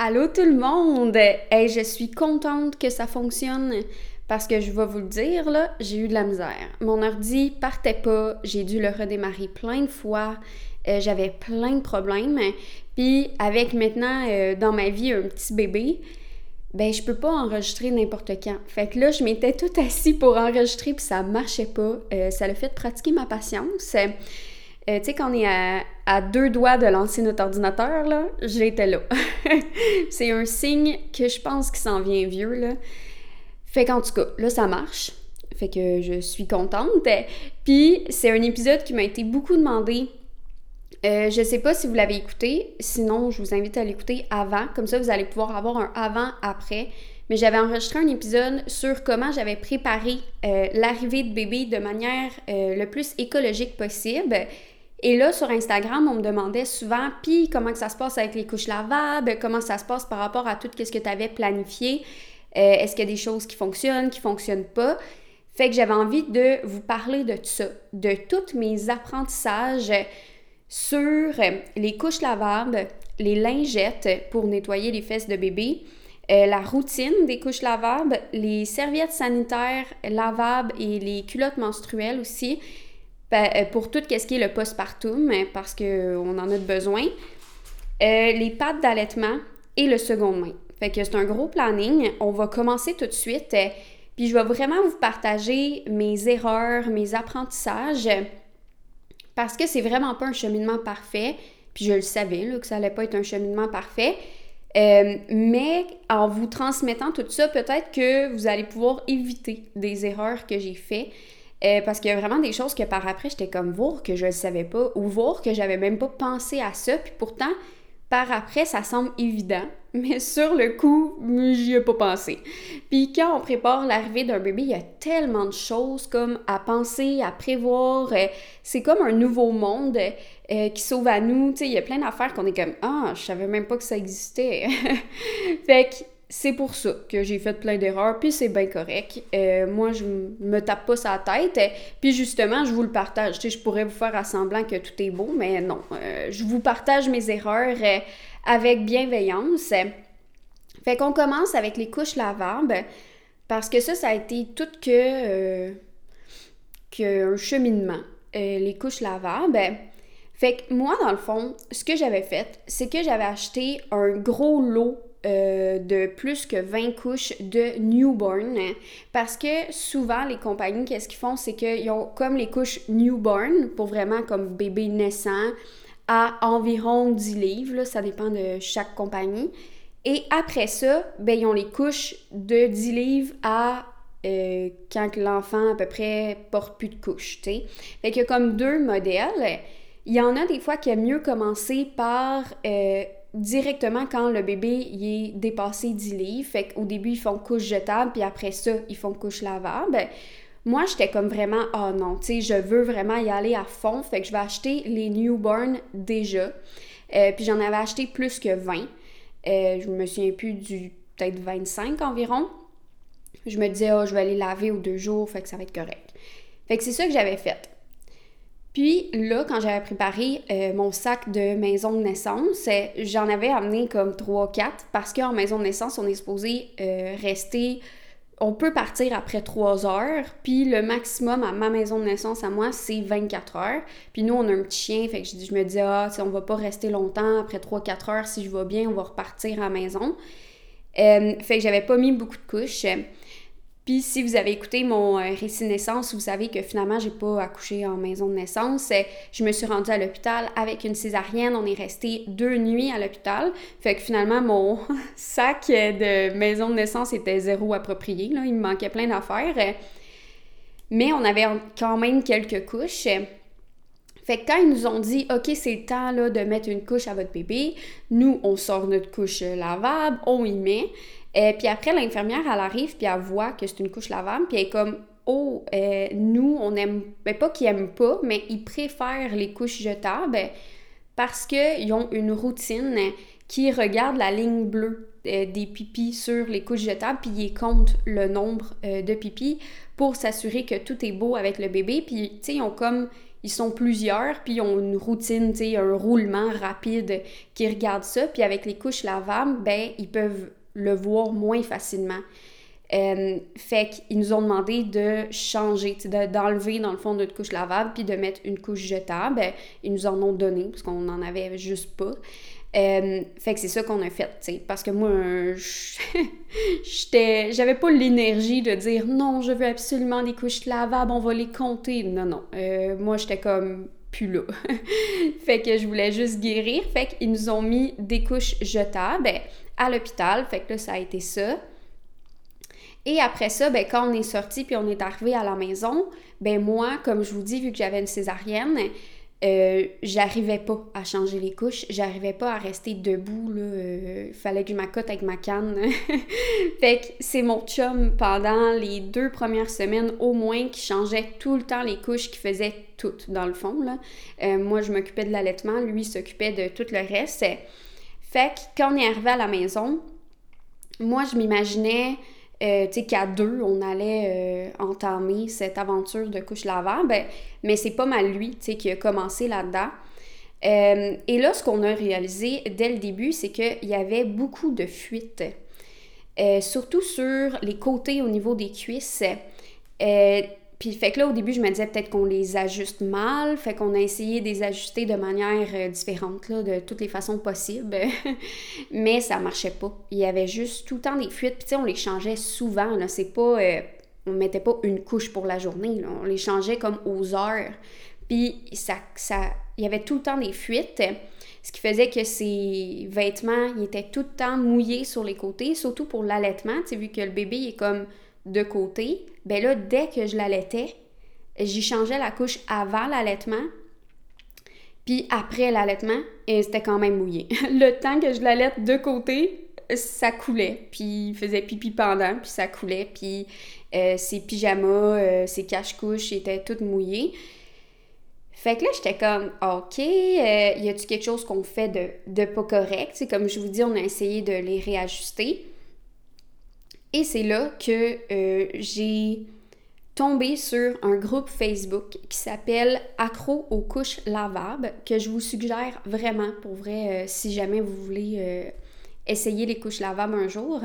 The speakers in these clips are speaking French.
Allô tout le monde! Hey, je suis contente que ça fonctionne parce que je vais vous le dire, là, j'ai eu de la misère. Mon ordi partait pas, j'ai dû le redémarrer plein de fois, euh, j'avais plein de problèmes. Puis avec maintenant euh, dans ma vie un petit bébé, ben je peux pas enregistrer n'importe quand. Fait que là, je m'étais tout assis pour enregistrer puis ça marchait pas. Euh, ça l'a fait pratiquer ma patience. Euh, tu sais, quand on est à, deux doigts de lancer notre ordinateur, là, j'étais là. c'est un signe que je pense qu'il s'en vient vieux, là. Fait qu'en tout cas, là, ça marche. Fait que je suis contente. Puis, c'est un épisode qui m'a été beaucoup demandé. Euh, je sais pas si vous l'avez écouté, sinon je vous invite à l'écouter avant, comme ça vous allez pouvoir avoir un avant-après. Mais j'avais enregistré un épisode sur comment j'avais préparé euh, l'arrivée de bébé de manière le plus écologique possible. Et là, sur Instagram, on me demandait souvent, puis comment ça se passe avec les couches lavables, comment ça se passe par rapport à tout ce que tu avais planifié, euh, est-ce qu'il y a des choses qui fonctionnent, qui fonctionnent pas? Fait que j'avais envie de vous parler de tout ça, de tous mes apprentissages sur les couches lavables, les lingettes pour nettoyer les fesses de bébé, euh, la routine des couches lavables, les serviettes sanitaires lavables et les culottes menstruelles aussi, pour tout ce qui est le postpartum, hein, parce qu'on en a besoin, euh, les pattes d'allaitement et le second main. Fait que c'est un gros planning. On va commencer tout de suite. Euh, puis je vais vraiment vous partager mes erreurs, mes apprentissages, parce que c'est vraiment pas un cheminement parfait. Puis je le savais que ça allait pas être un cheminement parfait. mais en vous transmettant tout ça, peut-être que vous allez pouvoir éviter des erreurs que j'ai faites. Euh, parce qu'il y a vraiment des choses que par après, j'étais comme voir que je ne savais pas ou voir que j'avais même pas pensé à ça. Puis pourtant, par après, ça semble évident, mais sur le coup, j'y ai pas pensé. Puis quand on prépare l'arrivée d'un bébé, il y a tellement de choses comme à penser, à prévoir. Euh, c'est comme un nouveau monde euh, qui s'ouvre à nous. Tu sais, il y a plein d'affaires qu'on est comme Ah, je savais même pas que ça existait. fait que c'est pour ça que j'ai fait plein d'erreurs, puis c'est bien correct. Euh, moi, je me tape pas sa tête, puis justement, je vous le partage. Je pourrais vous faire à semblant que tout est beau, mais non. Euh, je vous partage mes erreurs euh, avec bienveillance. Fait qu'on commence avec les couches lavables, parce que ça, ça a été tout que, que un cheminement. les couches lavables. Fait que moi, dans le fond, ce que j'avais fait, c'est que j'avais acheté un gros lot euh, de plus que 20 couches de newborn. Parce que souvent les compagnies qu'est-ce qu'ils font? C'est qu'ils ont comme les couches newborn pour vraiment comme bébé naissant à environ 10 livres ça dépend de chaque compagnie. Et après ça ben ils ont les couches de 10 livres à euh, quand l'enfant à peu près porte plus de couches tu sais. Fait qu'il y a comme deux modèles. Il y en a des fois qui aiment mieux commencer par euh, directement quand le bébé il est dépassé 10 livres. Fait qu'au début, ils font couche jetable, puis après ça, ils font couche lavable. Moi, j'étais comme vraiment, oh non, tu sais, je veux vraiment y aller à fond. Fait que je vais acheter les newborn déjà. Euh, puis j'en avais acheté plus que 20. Euh, je me souviens plus du peut-être 25 environ. Je me disais, oh, je vais aller laver aux deux jours, fait que ça va être correct. Fait que c'est ça que j'avais fait. Puis là, quand j'avais préparé euh, mon sac de maison de naissance, euh, j'en avais amené comme 3-4 parce qu'en maison de naissance, on est supposé euh, rester. On peut partir après 3 heures, puis le maximum à ma maison de naissance à moi, c'est 24 heures. Puis nous, on a un petit chien, fait que je, me dis, ah, on va pas rester longtemps, après 3-4 heures, si je vais bien, on va repartir à la maison. fait que j'avais pas mis beaucoup de couches. Puis si vous avez écouté mon euh, récit de naissance, vous savez que finalement, j'ai pas accouché en maison de naissance. Je me suis rendue à l'hôpital avec une césarienne. On est resté deux nuits à l'hôpital. Fait que finalement, mon sac de maison de naissance était zéro approprié. Il me manquait plein d'affaires. Mais on avait quand même quelques couches. Fait que quand ils nous ont dit, OK, c'est le temps là, de mettre une couche à votre bébé, nous, on sort notre couche lavable, on y met. Euh, puis après, l'infirmière, elle arrive, puis elle voit que c'est une couche lavable, puis elle est comme Oh, euh, nous, on aime. Ben, pas qu'ils aiment pas, mais ils préfèrent les couches jetables parce qu'ils ont une routine qui regarde la ligne bleue euh, des pipis sur les couches jetables, puis ils comptent le nombre de pipis pour s'assurer que tout est beau avec le bébé. Puis, tu sais, ils ont comme. ils sont plusieurs, puis ils ont une routine, tu sais, un roulement rapide qui regarde ça. Puis avec les couches lavables, ben, ils peuvent le voir moins facilement. Euh, fait qu'ils nous ont demandé de changer, d'enlever dans le fond notre couche lavable puis de mettre une couche jetable. Ils nous en ont donné parce qu'on n'en avait juste pas. Euh, fait que c'est ça qu'on a fait, sais, parce que moi, j'étais, j'avais pas l'énergie de dire non, je veux absolument des couches lavables, on va les compter. Non, non. Euh, moi, j'étais comme plus là. fait que je voulais juste guérir. Fait qu'ils nous ont mis des couches jetables à l'hôpital. Fait que là, ça a été ça. Et après ça, ben, quand on est sorti puis on est arrivé à la maison, ben moi, comme je vous dis, vu que j'avais une césarienne, euh, j'arrivais pas à changer les couches, j'arrivais pas à rester debout, là, euh, fallait que je m'accote avec ma canne. fait que c'est mon chum pendant les deux premières semaines au moins qui changeait tout le temps les couches, qui faisait tout dans le fond. Euh, moi, je m'occupais de l'allaitement, lui s'occupait de tout le reste. Fait que quand on est arrivé à la maison, moi, je m'imaginais euh, tu sais, qu'à deux, on allait euh, entamer cette aventure de couche lavable, mais c'est pas mal lui, tu sais, qui a commencé là-dedans. Euh, et là, ce qu'on a réalisé dès le début, c'est qu'il y avait beaucoup de fuites, surtout sur les côtés au niveau des cuisses. Puis fait que là, au début, je me disais peut-être qu'on les ajuste mal, fait qu'on a essayé de les ajuster de manière euh, différente, là, de toutes les façons possibles. Mais ça marchait pas. Il y avait juste tout le temps des fuites, puis tu sais, on les changeait souvent. C'est pas... Euh, on mettait pas une couche pour la journée. On les changeait comme aux heures. Puis ça. Il y avait tout le temps des fuites, ce qui faisait que ces vêtements, étaient tout le temps mouillés sur les côtés, surtout pour l'allaitement, tu sais, vu que le bébé, est comme de côté, ben là, dès que je l'allaitais, j'y changeais la couche avant l'allaitement, puis après l'allaitement, et c'était quand même mouillé. le temps que je l'allaite de côté, ça coulait, puis il faisait pipi pendant, puis ça coulait, puis euh, ses pyjamas, euh, ses cache-couches étaient toutes mouillées. Fait que là, j'étais comme, OK, euh, y a-tu quelque chose qu'on fait de, de pas correct? Comme je vous dis, on a essayé de les réajuster. Et c'est là que euh, j'ai tombé sur un groupe Facebook qui s'appelle Accro aux couches lavables, que je vous suggère vraiment pour vrai euh, si jamais vous voulez euh, essayer les couches lavables un jour.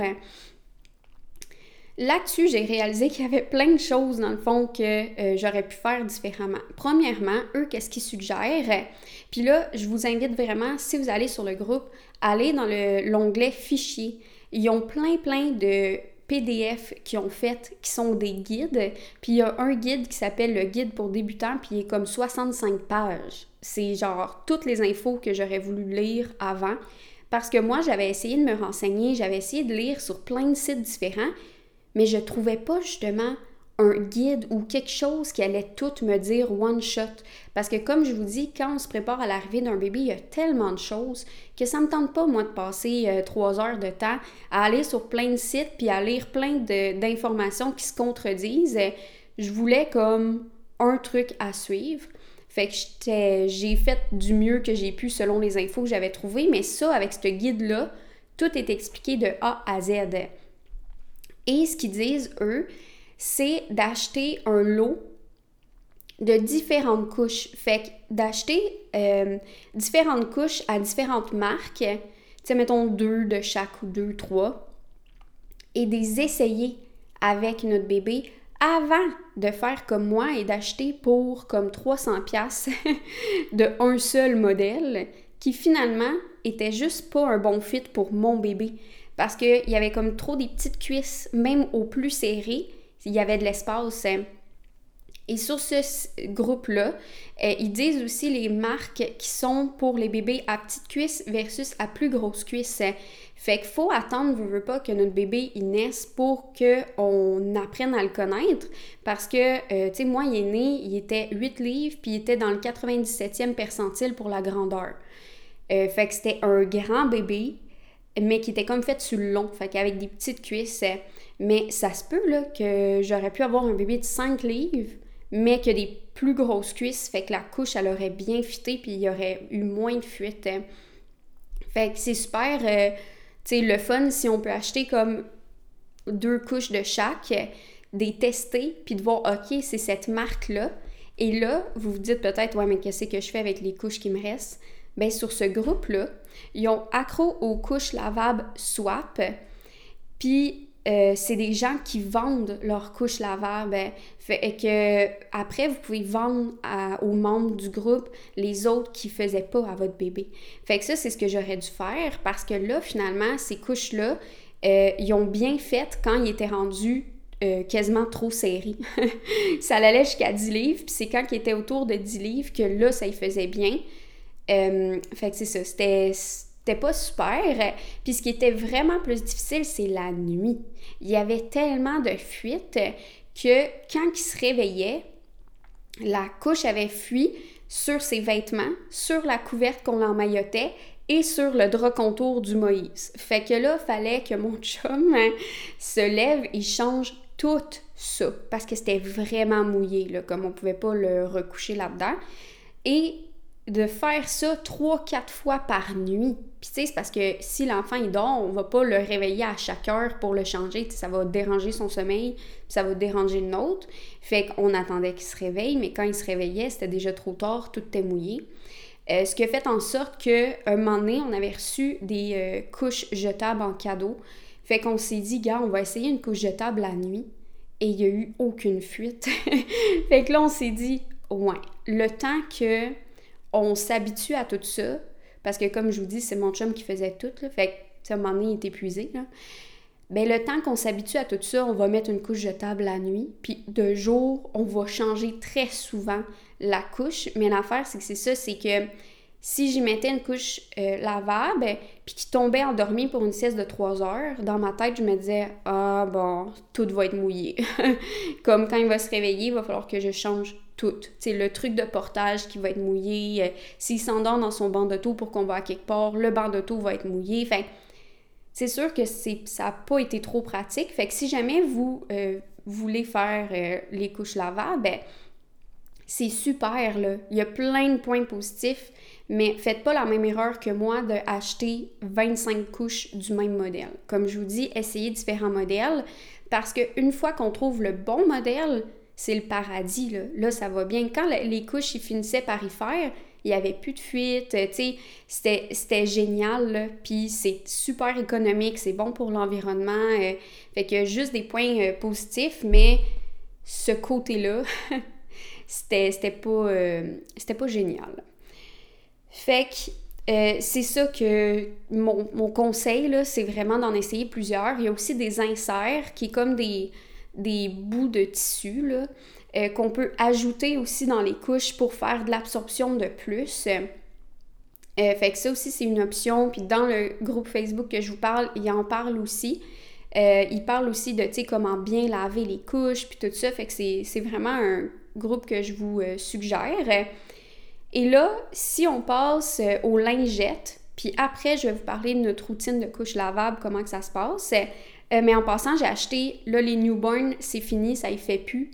Là-dessus, j'ai réalisé qu'il y avait plein de choses, dans le fond, que j'aurais pu faire différemment. Premièrement, eux, qu'est-ce qu'ils suggèrent? Puis là, je vous invite vraiment, si vous allez sur le groupe, allez dans l'onglet Fichiers. Ils ont plein, plein de PDF qui ont fait, qui sont des guides. Puis il y a un guide qui s'appelle le guide pour débutants, puis il est comme 65 pages. C'est genre toutes les infos que j'aurais voulu lire avant. Parce que moi, j'avais essayé de me renseigner, j'avais essayé de lire sur plein de sites différents, mais je trouvais pas justement un guide ou quelque chose qui allait tout me dire one shot. Parce que comme je vous dis, quand on se prépare à l'arrivée d'un bébé, il y a tellement de choses que ça me tente pas, moi, de passer euh, trois heures de temps à aller sur plein de sites puis à lire plein d'informations qui se contredisent. Je voulais comme un truc à suivre. Fait que j'ai fait du mieux que j'ai pu selon les infos que j'avais trouvées, mais ça, avec ce guide-là, tout est expliqué de A à Z. Et ce qu'ils disent, eux, c'est d'acheter un lot de différentes couches. Fait que d'acheter euh, différentes couches à différentes marques, tu sais, mettons deux de chaque ou deux, trois, et des essayer avec notre bébé avant de faire comme moi et d'acheter pour comme 300 pièces de un seul modèle qui finalement était juste pas un bon fit pour mon bébé parce qu'il y avait comme trop des petites cuisses même au plus serré il y avait de l'espace. Hein. Et sur ce groupe-là, euh, ils disent aussi les marques qui sont pour les bébés à petite cuisse versus à plus grosse cuisse. Hein. Fait qu'il faut attendre, ne veux pas, que notre bébé il naisse pour qu'on apprenne à le connaître. Parce que, euh, tu sais, moi, il est né, il était 8 livres, puis il était dans le 97e percentile pour la grandeur. Euh, fait que c'était un grand bébé, mais qui était comme fait sur le long, fait qu'avec des petites cuisses. Mais ça se peut que j'aurais pu avoir un bébé de 5 livres, mais que des plus grosses cuisses, fait que la couche, elle aurait bien fité, puis il y aurait eu moins de fuite. Fait que c'est super, euh, tu sais, le fun si on peut acheter comme deux couches de chaque, des tester, puis de voir, OK, c'est cette marque-là. Et là, vous vous dites peut-être, ouais, mais qu'est-ce que je fais avec les couches qui me restent? Bien, sur ce groupe-là, ils ont accro aux couches lavables Swap. Puis, euh, c'est des gens qui vendent leurs couches lavables. Fait que après, vous pouvez vendre aux membres du groupe les autres qui faisaient pas à votre bébé. Fait que ça, c'est ce que j'aurais dû faire parce que là, finalement, ces couches-là, euh, ils ont bien fait quand ils étaient rendus euh, quasiment trop serrés. ça allait jusqu'à 10 livres, puis c'est quand ils étaient autour de 10 livres que là, ça y faisait bien. Euh, fait que c'est ça, c'était pas super. Puis ce qui était vraiment plus difficile, c'est la nuit. Il y avait tellement de fuites que quand il se réveillait, la couche avait fui sur ses vêtements, sur la couverte qu'on l'emmaillotait et sur le drap contour du Moïse. Fait que là, fallait que mon chum hein, se lève et change tout ça parce que c'était vraiment mouillé, là, comme on pouvait pas le recoucher là-dedans. Et de faire ça trois, quatre fois par nuit. Puis tu sais, c'est parce que si l'enfant il dort, on va pas le réveiller à chaque heure pour le changer. ça va déranger son sommeil, ça va déranger le nôtre. Fait qu'on attendait qu'il se réveille, mais quand il se réveillait, c'était déjà trop tard, tout était mouillé. Euh, ce qui a fait en sorte qu'un moment donné, on avait reçu des euh, couches jetables en cadeau. Fait qu'on s'est dit, gars, on va essayer une couche jetable la nuit. Et il n'y a eu aucune fuite. fait que là, on s'est dit, ouais, le temps que on s'habitue à tout ça, parce que comme je vous dis, c'est mon chum qui faisait tout, là, fait que, à un moment il est épuisé, là. Ben, le temps qu'on s'habitue à tout ça, on va mettre une couche jetable la nuit, puis de jour, on va changer très souvent la couche, mais l'affaire, c'est que c'est ça, c'est que si j'y mettais une couche euh, lavable, puis qui tombait endormi pour une sieste de 3 heures, dans ma tête, je me disais Ah bon, tout va être mouillé. Comme quand il va se réveiller, il va falloir que je change tout. C'est le truc de portage qui va être mouillé. Euh, s'il s'endort dans son banc d'auto pour qu'on va à quelque part, le banc d'auto va être mouillé. Fait c'est sûr que ça n'a pas été trop pratique. Fait que si jamais vous euh, voulez faire les couches lavables, ben, c'est super, là. Il y a plein de points positifs. Mais faites pas la même erreur que moi de acheter 25 couches du même modèle. Comme je vous dis, essayez différents modèles parce qu'une fois qu'on trouve le bon modèle, c'est le paradis. Là. là, ça va bien. Quand les couches ils finissaient par y faire, il n'y avait plus de fuite, tu sais, c'était génial, puis c'est super économique, c'est bon pour l'environnement, euh, fait que juste des points euh, positifs, mais ce côté-là, c'était pas, euh, pas génial. Fait que euh, c'est ça que mon, conseil, là, c'est vraiment d'en essayer plusieurs. Il y a aussi des inserts qui comme des, des bouts de tissu là, euh, qu'on peut ajouter aussi dans les couches pour faire de l'absorption de plus. Euh, fait que ça aussi, c'est une option. Puis dans le groupe Facebook que je vous parle, il en parle aussi. il parle aussi de, comment bien laver les couches, puis tout ça. Fait que c'est vraiment un groupe que je vous suggère. Et là, si on passe euh, aux lingettes, puis après, je vais vous parler de notre routine de couche lavable, comment que ça se passe. Euh, mais en passant, j'ai acheté, là, les newborns, c'est fini, ça y fait plus.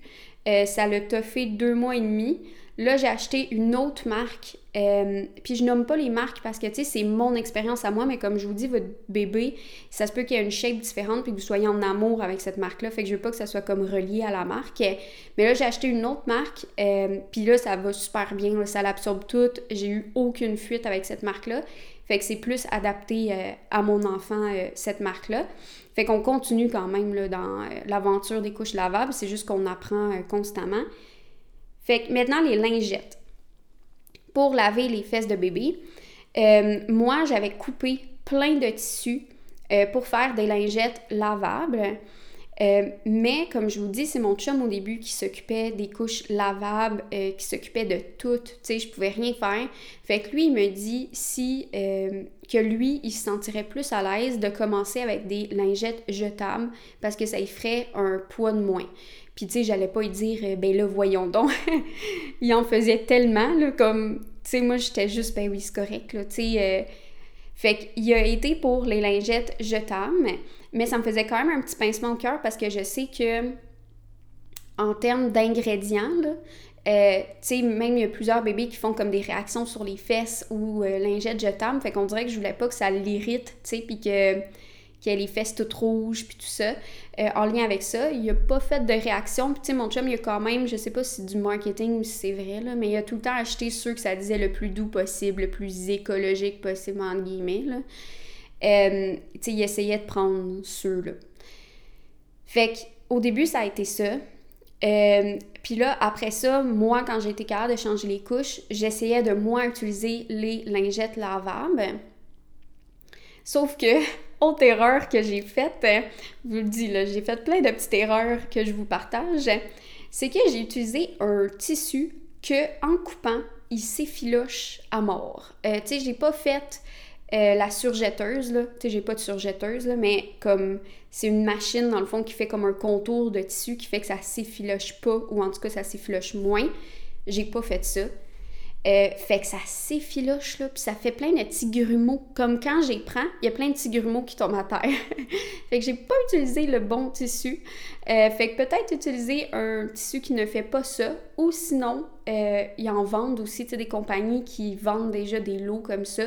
Euh, ça l'a toffé deux mois et demi. Là, j'ai acheté une autre marque. Euh, puis je nomme pas les marques parce que, tu sais, c'est mon expérience à moi, mais comme je vous dis, votre bébé, ça se peut qu'il y ait une shape différente puis que vous soyez en amour avec cette marque-là. Fait que je veux pas que ça soit comme relié à la marque. Mais là, j'ai acheté une autre marque. Euh, puis là, ça va super bien. ça l'absorbe tout. J'ai eu aucune fuite avec cette marque-là. Fait que c'est plus adapté euh, à mon enfant, cette marque-là. Fait qu'on continue quand même dans l'aventure des couches lavables. C'est juste qu'on apprend constamment. Fait que maintenant, les lingettes. Pour laver les fesses de bébé, euh, moi, j'avais coupé plein de tissus euh, pour faire des lingettes lavables. Euh, mais comme je vous dis, c'est mon chum au début qui s'occupait des couches lavables, qui s'occupait de tout. Tu sais, je pouvais rien faire. Fait que lui, il me dit si que lui, il se sentirait plus à l'aise de commencer avec des lingettes jetables parce que ça y ferait un poids de moins. Puis, tu sais, j'allais pas lui dire, euh, ben là, voyons donc. il en faisait tellement, là, comme, tu sais, moi, j'étais juste, ben oui, c'est correct, là, tu sais. Euh. Fait qu'il a été pour les lingettes jetables, mais ça me faisait quand même un petit pincement au cœur parce que je sais que, en termes d'ingrédients, là, euh, tu sais, même il y a plusieurs bébés qui font comme des réactions sur les fesses ou lingettes jetables. Fait qu'on dirait que je voulais pas que ça l'irrite, tu sais, puis que qui a les fesses toutes rouges, puis tout ça, euh, en lien avec ça. Il a pas fait de réaction. Puis, tu sais, mon chum, il a quand même, je sais pas si c'est du marketing ou si c'est vrai, là, mais il a tout le temps acheté ceux que ça disait le plus doux possible, le plus écologique possible, entre guillemets, là. Euh, tu sais, il essayait de prendre ceux-là. Fait qu'au début, ça a été ça. Euh, puis là, après ça, moi, quand été capable de changer les couches, j'essayais de moins utiliser les lingettes lavables. Sauf que, autre erreur que j'ai faite, je vous le dis, là, j'ai fait plein de petites erreurs que je vous partage, c'est que j'ai utilisé un tissu que, en coupant, il s'effiloche à mort. Euh, tu sais, j'ai pas fait euh, la surjetteuse, là, tu sais, j'ai pas de surjetteuse, là, mais comme c'est une machine, dans le fond, qui fait comme un contour de tissu qui fait que ça s'effiloche pas, ou en tout cas, ça s'effiloche moins. J'ai pas fait ça. Euh, fait que ça s'effiloche, là, puis ça fait plein de petits grumeaux. Comme quand j'y prends, il y a plein de petits grumeaux qui tombent à terre. fait que j'ai pas utilisé le bon tissu. Euh, fait que peut-être utiliser un tissu qui ne fait pas ça, ou sinon, ils en vendent aussi, tu des compagnies qui vendent déjà des lots comme ça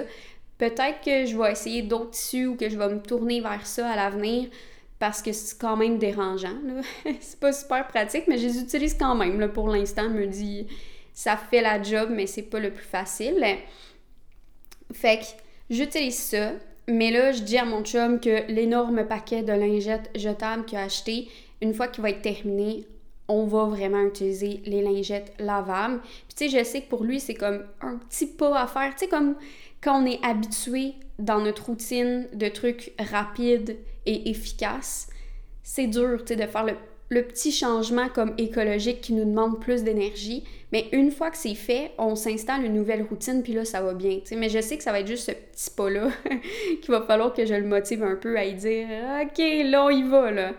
Peut-être que je vais essayer d'autres tissus ou que je vais me tourner vers ça à l'avenir parce que c'est quand même dérangeant. c'est pas super pratique, mais je les utilise quand même. Pour l'instant, me dis ça fait la job, mais c'est pas le plus facile. Fait que j'utilise ça, mais là, je dis à mon chum que l'énorme paquet de lingettes jetables qu'il a acheté, une fois qu'il va être terminé, on va vraiment utiliser les lingettes lavables. Puis tu sais, je sais que pour lui, c'est comme un petit pas à faire. Tu sais, comme quand on est habitué dans notre routine de trucs rapides et efficaces, c'est dur de faire le, petit changement comme écologique qui nous demande plus d'énergie. Mais une fois que c'est fait, on s'installe une nouvelle routine, puis là, ça va bien. Mais je sais que ça va être juste ce petit pas-là qu'il va falloir que je le motive un peu à y dire OK, là, on y va. Là.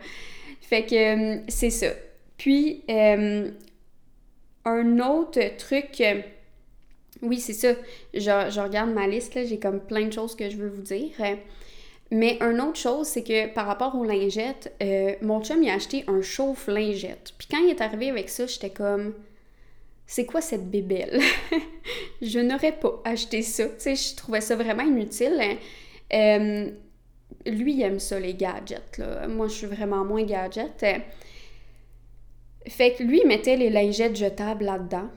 Fait que euh, c'est ça. Puis, euh, un autre truc oui, c'est ça. Je, je, regarde ma liste, là, j'ai comme plein de choses que je veux vous dire. Mais une autre chose, c'est que par rapport aux lingettes, euh, mon chum il a acheté un chauffe-lingette. Puis quand il est arrivé avec ça, j'étais comme c'est quoi cette bébelle? je n'aurais pas acheté ça. Tu sais, je trouvais ça vraiment inutile. Euh, lui, il aime ça, les gadgets. Là. Moi, je suis vraiment moins gadget. Fait que lui, il mettait les lingettes jetables là-dedans.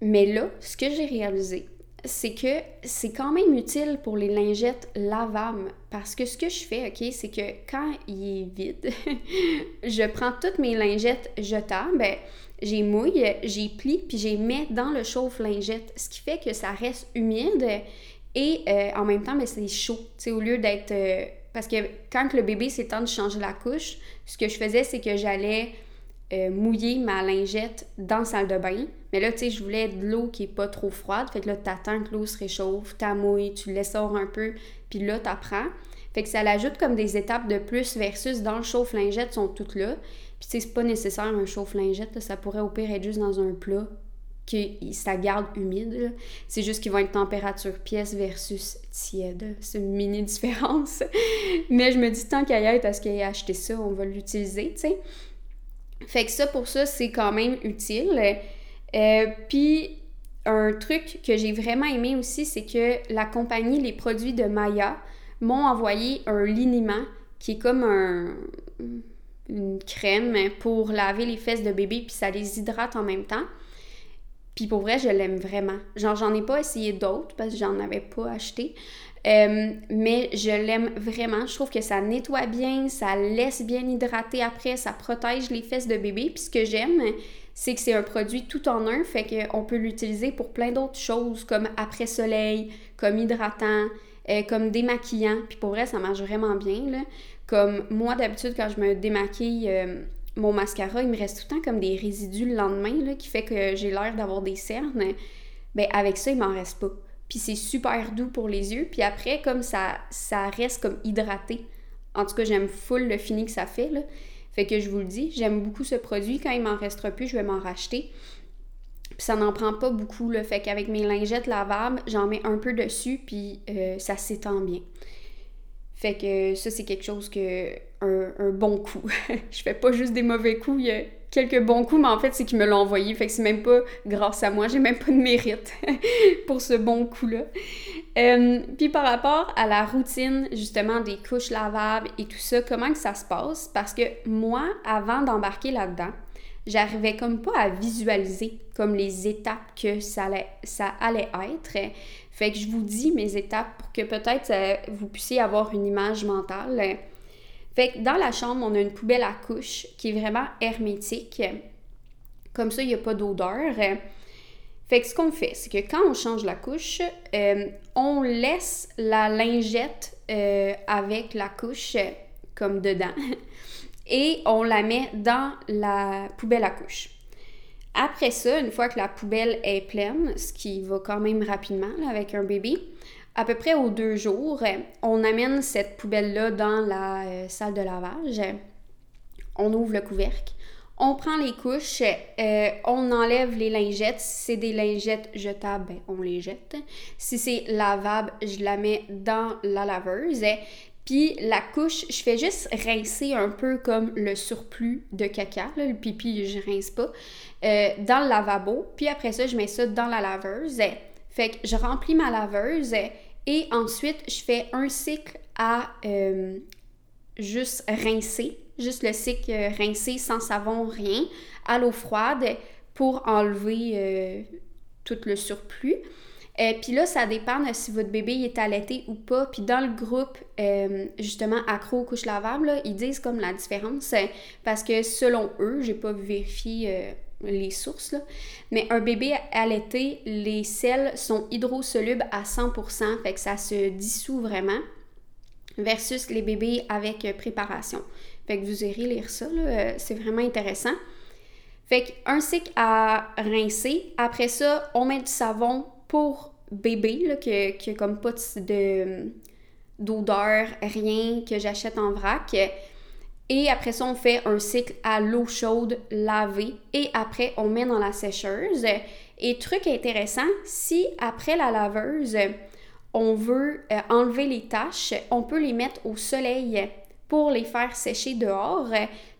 Mais là, ce que j'ai réalisé, c'est que c'est quand même utile pour les lingettes lavables parce que ce que je fais, OK, c'est que quand il est vide, je prends toutes mes lingettes jetables, ben, j'ai mouille, j'ai plie, puis j'ai mets dans le chauffe-lingette, ce qui fait que ça reste humide et euh, en même temps, ben, c'est chaud. Tu au lieu d'être... Euh, parce que quand le bébé, c'est temps de changer la couche, ce que je faisais, c'est que j'allais euh, mouiller ma lingette dans la salle de bain. Mais là, tu sais, je voulais de l'eau qui est pas trop froide. Fait que là, t'attends que l'eau se réchauffe, mouilles, tu l'essores un peu, puis là, t'apprends. Fait que ça l'ajoute comme des étapes de plus versus dans le chauffe-lingette sont toutes là. Puis tu sais, c'est pas nécessaire un chauffe-lingette, ça pourrait au pire être juste dans un plat que ça garde humide. C'est juste qu'ils vont être température pièce versus tiède. C'est une mini différence. Mais je me dis, tant qu'à y être, ce acheté ça, on va l'utiliser, tu sais. Fait que ça, pour ça, c'est quand même utile. Euh, puis, un truc que j'ai vraiment aimé aussi, c'est que la compagnie, les produits de Maya, m'ont envoyé un liniment qui est comme un, une crème pour laver les fesses de bébé, puis ça les hydrate en même temps. Puis pour vrai, je l'aime vraiment. Genre, j'en ai pas essayé d'autres parce que j'en avais pas acheté. Euh, mais je l'aime vraiment. Je trouve que ça nettoie bien, ça laisse bien hydrater après, ça protège les fesses de bébé. Puis ce que j'aime, c'est que c'est un produit tout en un, fait qu'on peut l'utiliser pour plein d'autres choses, comme après-soleil, comme hydratant, euh, comme démaquillant. Puis pour vrai, ça marche vraiment bien. Là. Comme moi, d'habitude, quand je me démaquille, euh, mon mascara, il me reste tout le temps comme des résidus le lendemain, qui fait que j'ai l'air d'avoir des cernes. Ben avec ça, il m'en reste pas puis c'est super doux pour les yeux. Puis après, comme ça, ça reste comme hydraté. En tout cas, j'aime full le fini que ça fait. Fait que je vous le dis, j'aime beaucoup ce produit. Quand il m'en restera plus, je vais m'en racheter. Puis ça n'en prend pas beaucoup, là. Fait qu'avec mes lingettes lavables, j'en mets un peu dessus, puis euh, ça s'étend bien. Fait que ça, c'est quelque chose que... Un, bon coup. je fais pas juste des mauvais coups. Quelques bons coups, mais en fait, c'est qu'ils me l'ont envoyé. Fait que c'est même pas grâce à moi, j'ai même pas de mérite pour ce bon coup-là. Euh, puis par rapport à la routine, justement, des couches lavables et tout ça, comment que ça se passe? Parce que moi, avant d'embarquer là-dedans, j'arrivais comme pas à visualiser comme les étapes que ça allait, ça allait être. Fait que je vous dis mes étapes pour que peut-être euh, vous puissiez avoir une image mentale. Fait que dans la chambre, on a une poubelle à couches qui est vraiment hermétique. Comme ça, il n'y a pas d'odeur. Fait que ce qu'on fait, c'est que quand on change la couche, euh, on laisse la lingette euh, avec la couche comme dedans et on la met dans la poubelle à couches. Après ça, une fois que la poubelle est pleine, ce qui va quand même rapidement avec un bébé, à peu près aux deux jours, on amène cette poubelle-là dans la euh, salle de lavage. On ouvre le couvercle. On prend les couches, euh, on enlève les lingettes. Si c'est des lingettes jetables, ben, on les jette. Si c'est lavable, je la mets dans la laveuse. Puis la couche, je fais juste rincer un peu comme le surplus de caca, le pipi, je rince pas, euh, dans le lavabo. Puis après ça, je mets ça dans la laveuse. Fait que je remplis ma laveuse et ensuite, je fais un cycle à euh, juste rincer, juste le cycle rincer sans savon, rien, à l'eau froide pour enlever euh, tout le surplus. Euh, puis là, ça dépend de si votre bébé est allaité ou pas. Puis dans le groupe, justement, accro aux couches lavables, ils disent comme la différence. parce que selon eux, j'ai pas vérifié les sources, là. mais un bébé allaité, les sels sont hydrosolubles à 100%, fait que ça se dissout vraiment, versus les bébés avec préparation. Fait que vous irez lire ça, euh, c'est vraiment intéressant. Fait qu'un cycle à rincer, après ça, on met du savon pour bébé, là, que, qui a comme pas de d'odeur, rien que j'achète en vrac. Et après ça, on fait un cycle à l'eau chaude lavée et après, on met dans la sécheuse. Et truc intéressant, si après la laveuse, on veut euh, enlever les taches, on peut les mettre au soleil pour les faire sécher dehors.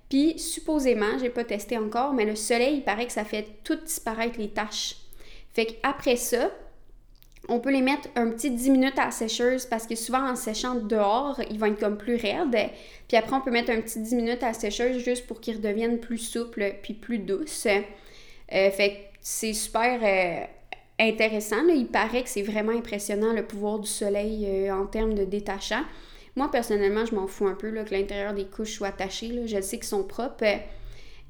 Puis supposément, j'ai pas testé encore, mais le soleil, il paraît que ça fait tout disparaître les taches. Fait qu'après ça, on peut les mettre un petit 10 minutes à la sécheuse parce que souvent en séchant dehors, ils vont être comme plus raides. Puis après, on peut mettre un petit 10 minutes à la sécheuse juste pour qu'ils redeviennent plus souples puis plus douces. Euh, fait que c'est super euh, intéressant. Il paraît que c'est vraiment impressionnant le pouvoir du soleil euh, en termes de détachant. Moi, personnellement, je m'en fous un peu là, que l'intérieur des couches soit attaché. Je sais qu'ils sont propres.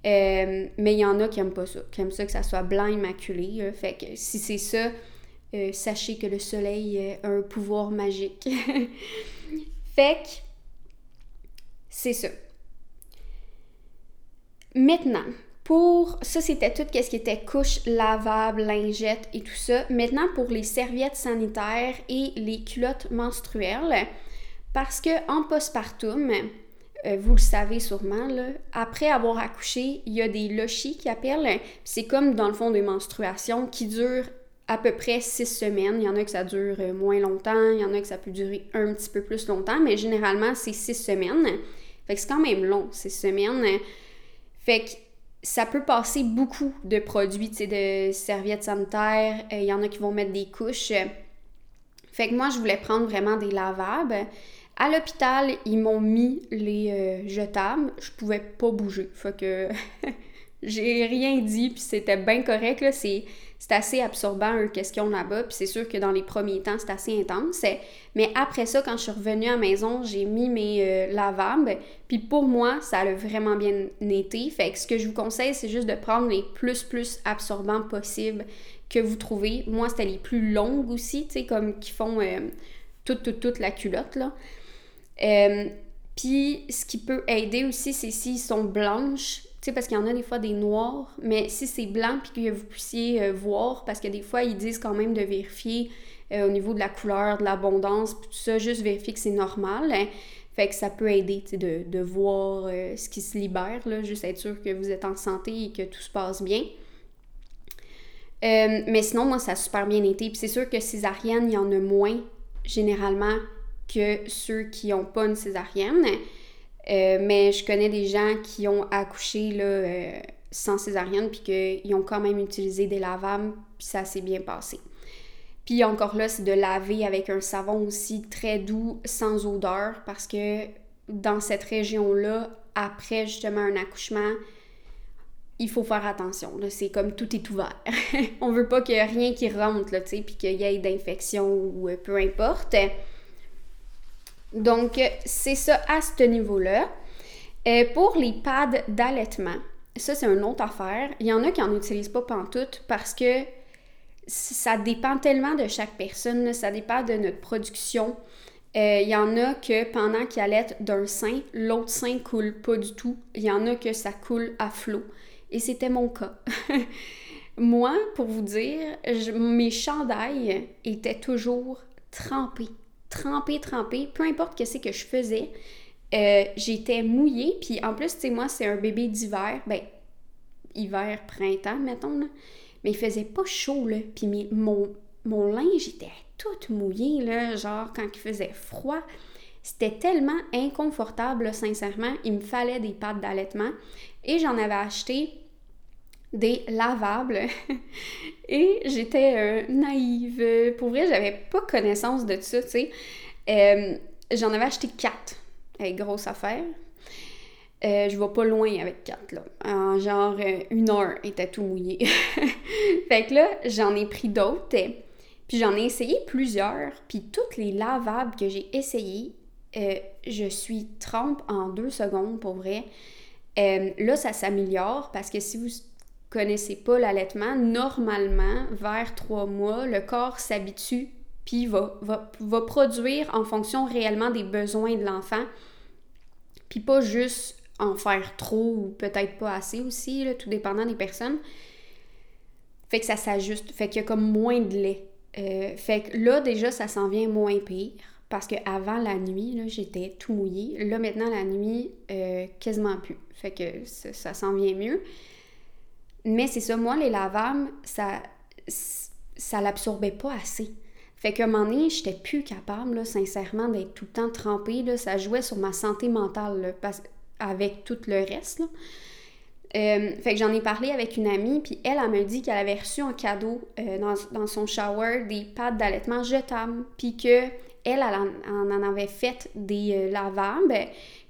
mais il y en a qui aiment pas ça, qui aiment ça que ça soit blanc immaculé. Fait que si c'est ça, euh, sachez que le soleil a un pouvoir magique. fait que c'est ça. Maintenant, pour ça, c'était tout ce qui était couche lavable, lingette et tout ça. Maintenant, pour les serviettes sanitaires et les culottes menstruelles, parce que en postpartum, euh, vous le savez sûrement, après avoir accouché, il y a des lochis qui appellent. C'est comme dans le fond des menstruations qui durent à peu près six semaines. Il y en a que ça dure euh, moins longtemps, il y en a que ça peut durer un petit peu plus longtemps, mais généralement, c'est six semaines. Fait que c'est quand même long, six semaines. Fait que ça peut passer beaucoup de produits, tu sais, de serviettes sanitaires. Euh, il y en a qui vont mettre des couches. Fait que moi, je voulais prendre vraiment des lavables. À l'hôpital, ils m'ont mis les euh, jetables. Je pouvais pas bouger. Fait que j'ai rien dit, puis c'était bien correct. Là. C'est c'est assez absorbant, eux, qu'est-ce qu'ils ont là-bas. Puis c'est sûr que dans les premiers temps, c'est assez intense. Mais après ça, quand je suis revenue à la maison, j'ai mis mes euh, lavables. Puis pour moi, ça a vraiment bien été. Fait que ce que je vous conseille, c'est juste de prendre les plus, plus absorbants possibles que vous trouvez. Moi, c'était les plus longues aussi, tu sais, comme qui font euh, toute, toute, toute la culotte, là. Euh, puis ce qui peut aider aussi, c'est s'ils sont blanches, sais, parce qu'il y en a des fois des noirs, mais si c'est blanc puis que vous puissiez euh, voir, parce que des fois, ils disent quand même de vérifier euh, au niveau de la couleur, de l'abondance, tout ça, juste vérifier que c'est normal. Hein. Fait que ça peut aider, tu de, voir euh, ce qui se libère, là, juste être sûr que vous êtes en santé et que tout se passe bien. mais sinon, moi, ça a super bien été. Puis c'est sûr que césarienne, il y en a moins, généralement, que ceux qui n'ont pas une césarienne. Euh, mais je connais des gens qui ont accouché là, euh, sans césarienne, puis qu'ils ont quand même utilisé des lavables, puis ça s'est bien passé. Puis encore là, c'est de laver avec un savon aussi très doux, sans odeur, parce que dans cette région-là, après justement un accouchement, il faut faire attention. C'est comme tout est ouvert. On veut pas qu'il y ait rien qui rentre, puis qu'il y ait d'infection ou euh, peu importe. Donc, c'est ça à ce niveau-là. Euh, pour les pads d'allaitement, ça, c'est une autre affaire. Il y en a qui n'en utilisent pas pantoute parce que ça dépend tellement de chaque personne, ça dépend de notre production. Euh, il y en a que pendant qu'ils allaitent d'un sein, l'autre sein coule pas du tout. Il y en a que ça coule à flot. Et c'était mon cas. Moi, pour vous dire, mes chandails étaient toujours trempés. Trempés, trempés. Peu importe ce que je faisais, euh, j'étais mouillée. Puis en plus, tu sais, moi, c'est un bébé d'hiver. Ben, hiver, printemps, mettons. Là. Mais il faisait pas chaud, là. Puis mon, mon linge était tout mouillé, là. Genre, quand il faisait froid. C'était tellement inconfortable, sincèrement. Il me fallait des pâtes d'allaitement. Et j'en avais acheté des lavables. et j'étais euh, naïve. Pour vrai, j'avais pas connaissance de ça, tu sais. Euh, j'en avais acheté quatre. Hey, grosse affaire. Euh, je vais pas loin avec quatre, là. En genre, une heure, était tout mouillé. fait que là, j'en ai pris d'autres. Puis j'en ai essayé plusieurs. Puis toutes les lavables que j'ai essayées, je suis trempe en deux secondes, pour vrai. là, ça s'améliore parce que si vous connaissez pas l'allaitement, normalement, vers trois mois, le corps s'habitue puis va, produire en fonction réellement des besoins de l'enfant, puis pas juste en faire trop ou peut-être pas assez aussi, tout dépendant des personnes. Fait que ça s'ajuste, fait qu'il y a comme moins de lait. Euh, fait que là, déjà, ça s'en vient moins pire. Parce qu'avant la nuit, j'étais tout mouillée. Là, maintenant, la nuit, euh, quasiment plus. Fait que ça s'en vient mieux. Mais c'est ça, moi, les lavables, ça, ça l'absorbait pas assez. Fait qu'à un moment donné, j'étais plus capable, là, sincèrement, d'être tout le temps trempée. Là. Ça jouait sur ma santé mentale avec tout le reste. Là. Euh, fait que j'en ai parlé avec une amie, puis elle, elle m'a dit qu'elle avait reçu en cadeau euh, dans, son shower des pattes d'allaitement jetables, puis que elle, elle en, avait fait des euh, lavables,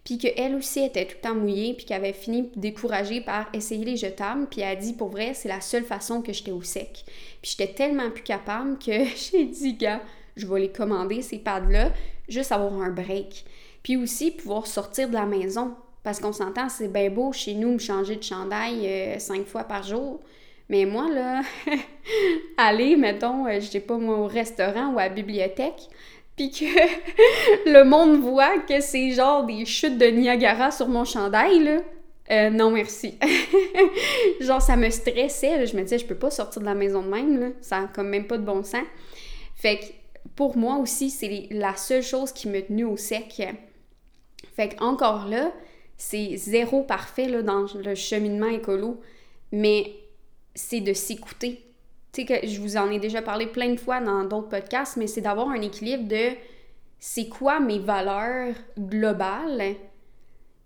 puis qu'elle aussi était tout le temps mouillée, puis qu'elle avait fini découragée par essayer les jetables, puis elle a dit, pour vrai, c'est la seule façon que j'étais au sec. Puis j'étais tellement plus capable que j'ai dit, gars, je vais les commander, ces pads-là, juste avoir un break. Puis aussi pouvoir sortir de la maison, parce qu'on s'entend, c'est bien beau chez nous me changer de chandail euh, cinq fois par jour. Mais moi, là, aller, mettons, euh, je sais pas moi, au restaurant ou à la bibliothèque, puis que le monde voit que c'est genre des chutes de Niagara sur mon chandail, là. Euh, non, merci. genre, ça me stressait. Je me disais, je peux pas sortir de la maison de même. Là. Ça n'a comme même pas de bon sens. Fait que pour moi aussi, c'est la seule chose qui me tenue au sec. Fait que encore là, c'est zéro parfait là, dans le cheminement écolo, mais c'est de s'écouter tu sais que je vous en ai déjà parlé plein de fois dans d'autres podcasts, mais c'est d'avoir un équilibre de c'est quoi mes valeurs globales,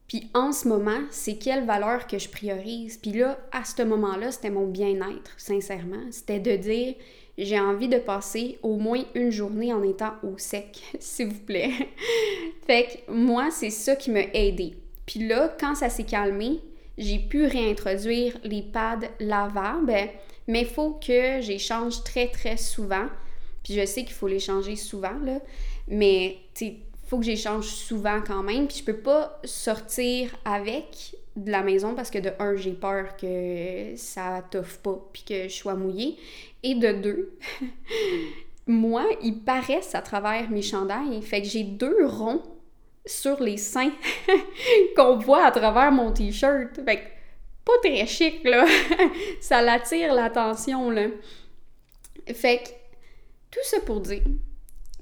puis en ce moment, c'est quelles valeurs que je priorise. Puis là, à ce moment-là, c'était mon bien-être, sincèrement. C'était de dire j'ai envie de passer au moins une journée en étant au sec, s'il vous plaît. fait que moi, c'est ça qui m'a aidé. Puis là, quand ça s'est calmé, j'ai pu réintroduire les pads lavables mais il faut que j'échange très, très souvent. Puis je sais qu'il faut les changer souvent, là. Mais, tu faut que j'échange souvent quand même. Puis je peux pas sortir avec de la maison parce que de un, j'ai peur que ça toffe pas puis que je sois mouillée. Et de deux, moi, ils paraissent à travers mes chandails. Fait que j'ai deux ronds sur les seins qu'on voit à travers mon t-shirt. Pas très chic, là. ça l'attire l'attention, là. Fait que, tout ça pour dire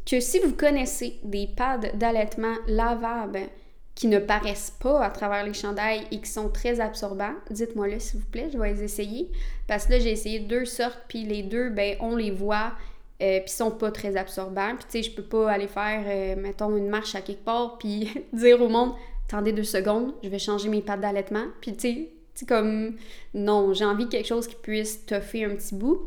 que si vous connaissez des pads d'allaitement lavables qui ne paraissent pas à travers les chandails et qui sont très absorbants, dites-moi le s'il vous plaît, je vais les essayer. Parce que là, j'ai essayé deux sortes, puis les deux, ben, on les voit, euh, puis sont pas très absorbants. Puis tu sais, je peux pas aller faire, euh, mettons, une marche à quelque part, puis dire au monde, attendez deux secondes, je vais changer mes pads d'allaitement. Puis tu sais, C'est comme, non, j'ai envie de quelque chose qui puisse toffer un petit bout.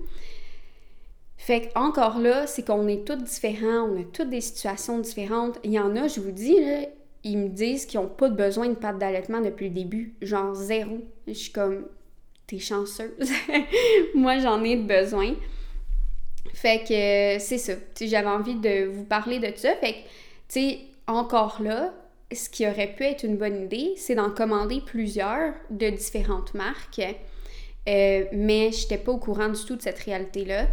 Fait encore là, c'est qu'on est tous différents, on a toutes des situations différentes. Il y en a, je vous dis, là, ils me disent qu'ils n'ont pas de besoin de pâte d'allaitement depuis le début. Genre zéro. Je suis comme, t'es chanceuse. Moi, j'en ai besoin. Fait que c'est ça. J'avais envie de vous parler de ça. Fait que, tu sais, encore là, ce qui aurait pu être une bonne idée, c'est d'en commander plusieurs de différentes marques. Euh, mais je n'étais pas au courant du tout de cette réalité-là.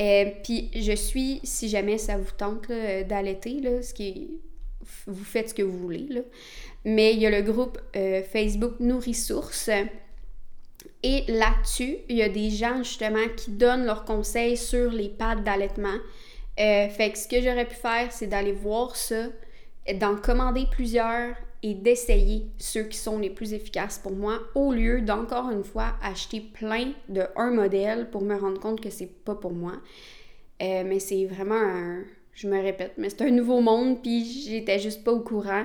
Euh, puis je suis, si jamais ça vous tente d'allaiter, ce qui vous faites ce que vous voulez. Mais il y a le groupe euh, Facebook Nourrisource. Et là-dessus, il y a des gens justement qui donnent leurs conseils sur les pattes d'allaitement. Euh, fait que ce que j'aurais pu faire, c'est d'aller voir ça, d'en commander plusieurs et d'essayer ceux qui sont les plus efficaces pour moi, au lieu d'encore une fois acheter plein de un modèle pour me rendre compte que c'est pas pour moi. Euh, mais c'est vraiment un, je me répète, mais c'est un nouveau monde, puis j'étais juste pas au courant.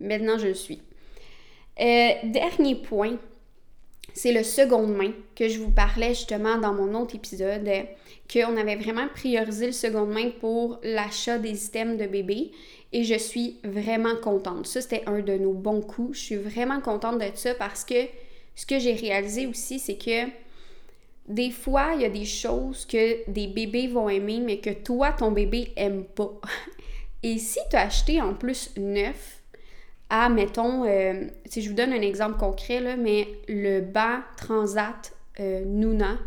Maintenant, je le suis. Euh, dernier point, c'est le seconde main que je vous parlais justement dans mon autre épisode, qu'on avait vraiment priorisé le seconde main pour l'achat des items de bébé et je suis vraiment contente. Ça, c'était un de nos bons coups. Je suis vraiment contente de ça parce que ce que j'ai réalisé aussi, c'est que des fois, il y a des choses que des bébés vont aimer, mais que toi, ton bébé aime pas. Et si tu as acheté en plus neuf, à, mettons, euh, si je vous donne un exemple concret, mais le banc Transat euh, Nuna,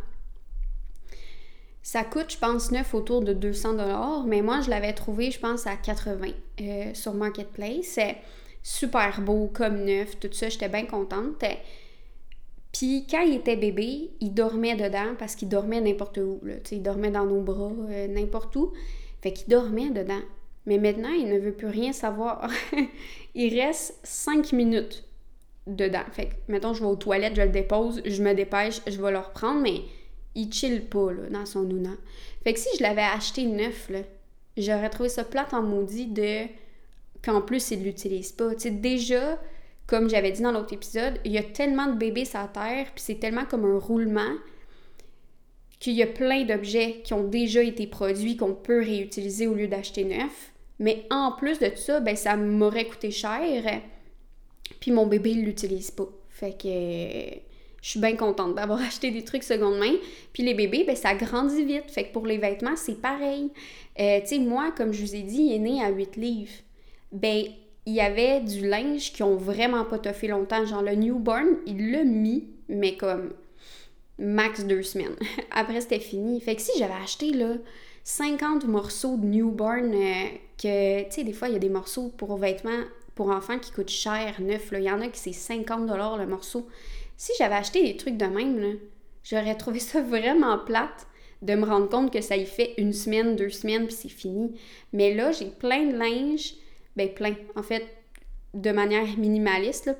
ça coûte, je pense, neuf autour de 200 mais moi, je l'avais trouvé, je pense, à 80 euh, sur Marketplace. C'est super beau, comme neuf, tout ça, j'étais bien contente. Puis quand il était bébé, il dormait dedans parce qu'il dormait n'importe où. Là. il dormait dans nos bras, n'importe où. Fait qu'il dormait dedans. Mais maintenant, il ne veut plus rien savoir. il reste 5 minutes dedans. Fait que, mettons, je vais aux toilettes, je le dépose, je me dépêche, je vais le reprendre, mais il chill pas, là, dans son nouna. Fait que si je l'avais acheté neuf, là, j'aurais trouvé ça plate en maudit de qu'en plus, il l'utilise pas. Tu sais, déjà, comme j'avais dit dans l'autre épisode, il y a tellement de bébés sur terre, puis c'est tellement comme un roulement qu'il y a plein d'objets qui ont déjà été produits qu'on peut réutiliser au lieu d'acheter neuf. Mais en plus de ça, ben ça m'aurait coûté cher. Puis mon bébé, il l'utilise pas. Fait que je suis bien contente d'avoir acheté des trucs seconde main. Puis les bébés, ben ça grandit vite. Fait que pour les vêtements, c'est pareil. Euh, tu sais, moi, comme je vous ai dit, il est né à 8 livres. Ben, il y avait du linge qui ont vraiment pas toffé longtemps. Genre le newborn, il l'a mis, mais comme max deux semaines. Après, c'était fini. Fait que si j'avais acheté, là, 50 morceaux de newborn euh, que, tu sais, des fois, il y a des morceaux pour vêtements pour enfants qui coûtent cher, neuf. Il y en a qui c'est 50 le morceau. Si j'avais acheté des trucs de même, j'aurais trouvé ça vraiment plate de me rendre compte que ça y fait une semaine, deux semaines, puis c'est fini. Mais là, j'ai plein de linge, ben plein, en fait, de manière minimaliste.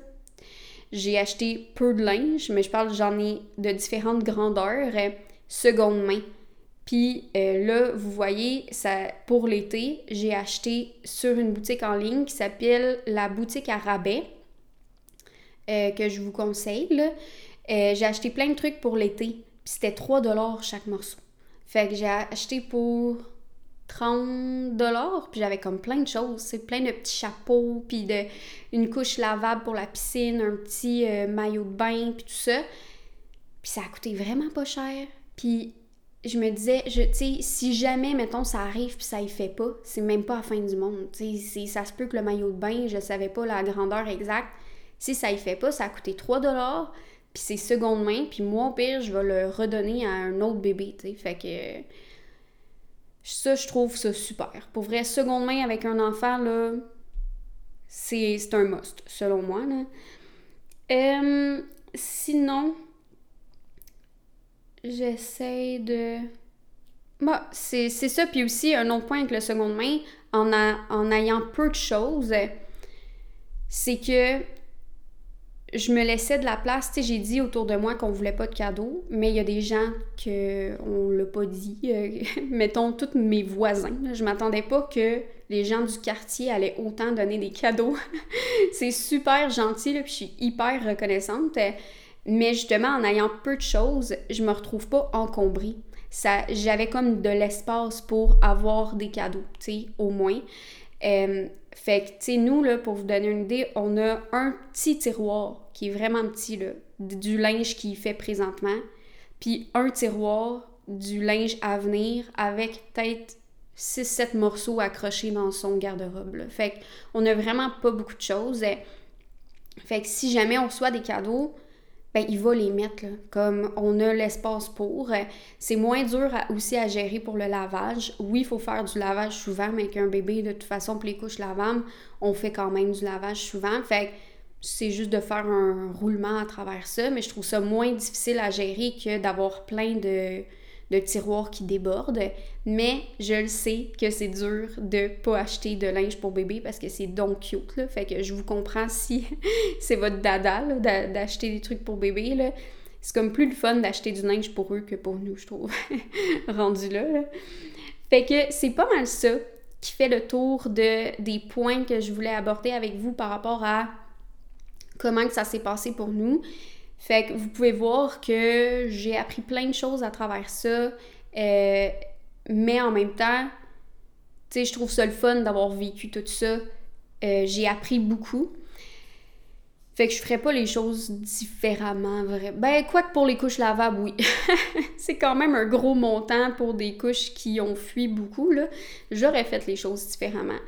J'ai acheté peu de linge, mais je parle, j'en ai de différentes grandeurs, euh, seconde main. Puis euh, là, vous voyez, ça, pour l'été, j'ai acheté sur une boutique en ligne qui s'appelle la boutique à rabais, euh, que je vous conseille. Euh, j'ai acheté plein de trucs pour l'été, puis c'était 3 chaque morceau. Fait que j'ai acheté pour 30 puis j'avais comme plein de choses, c'est plein de petits chapeaux, puis une couche lavable pour la piscine, un petit maillot de bain, puis tout ça. Puis ça a coûté vraiment pas cher. Puis je me disais, je, si jamais, mettons, ça arrive puis ça y fait pas, c'est même pas la fin du monde. Ça se peut que le maillot de bain, je savais pas la grandeur exacte. Si ça y fait pas, ça a coûté 3 puis c'est seconde main, puis moi, au pire, je vais le redonner à un autre bébé, Fait que ça, je trouve ça super. Pour vrai, seconde main avec un enfant, là, c'est un must, selon moi, là. Euh, sinon, j'essaie de. Bah, c'est ça. Puis aussi, un autre point avec le seconde main, en, en ayant peu de choses, c'est que je me laissais de la place. Tu sais, j'ai dit autour de moi qu'on voulait pas de cadeaux, mais il y a des gens que on l'a pas dit. Euh, mettons, tous mes voisins. Je m'attendais pas que les gens du quartier allaient autant donner des cadeaux. c'est super gentil, là, puis je suis hyper reconnaissante. Mais justement, en ayant peu de choses, je me retrouve pas encombrée. Ça, j'avais comme de l'espace pour avoir des cadeaux, tu sais, au moins. Euh, fait que, tu sais, nous, là, pour vous donner une idée, on a un petit tiroir qui est vraiment petit, là, du linge qu'il fait présentement, puis un tiroir du linge à venir avec peut-être 6-7 morceaux accrochés dans son garde-robe. Fait qu'on a vraiment pas beaucoup de choses. Fait que si jamais on reçoit des cadeaux, ben il va les mettre comme on a l'espace pour. C'est moins dur aussi à gérer pour le lavage. Oui, il faut faire du lavage souvent, mais avec un bébé, de toute façon, pour les couches lavables, on fait quand même du lavage souvent. Fait c'est juste de faire un roulement à travers ça, mais je trouve ça moins difficile à gérer que d'avoir plein de de tiroirs qui débordent, mais je le sais que c'est dur de pas acheter de linge pour bébé parce que c'est donc cute. Fait que je vous comprends si c'est votre dada, d'acheter des trucs pour bébé. C'est comme plus le fun d'acheter du linge pour eux que pour nous, je trouve, rendu là, Fait que c'est pas mal ça qui fait le tour de, des points que je voulais aborder avec vous par rapport à comment ça s'est passé pour nous. Fait que vous pouvez voir que j'ai appris plein de choses à travers ça, euh, mais en même temps, tu sais, je trouve ça le fun d'avoir vécu tout ça. Euh, j'ai appris beaucoup. Fait que je ferais pas les choses différemment, vrai. Ben, quoi que pour les couches lavables, oui. c'est quand même un gros montant pour des couches qui ont fui beaucoup, là. J'aurais fait les choses différemment.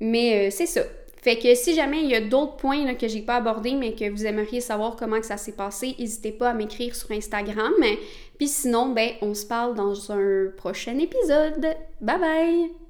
Mais euh, c'est ça. Fait que si jamais il y a d'autres points que j'ai pas abordés, mais que vous aimeriez savoir comment que ça s'est passé, n'hésitez pas à m'écrire sur Instagram. Puis sinon, ben, on se parle dans un prochain épisode. Bye bye!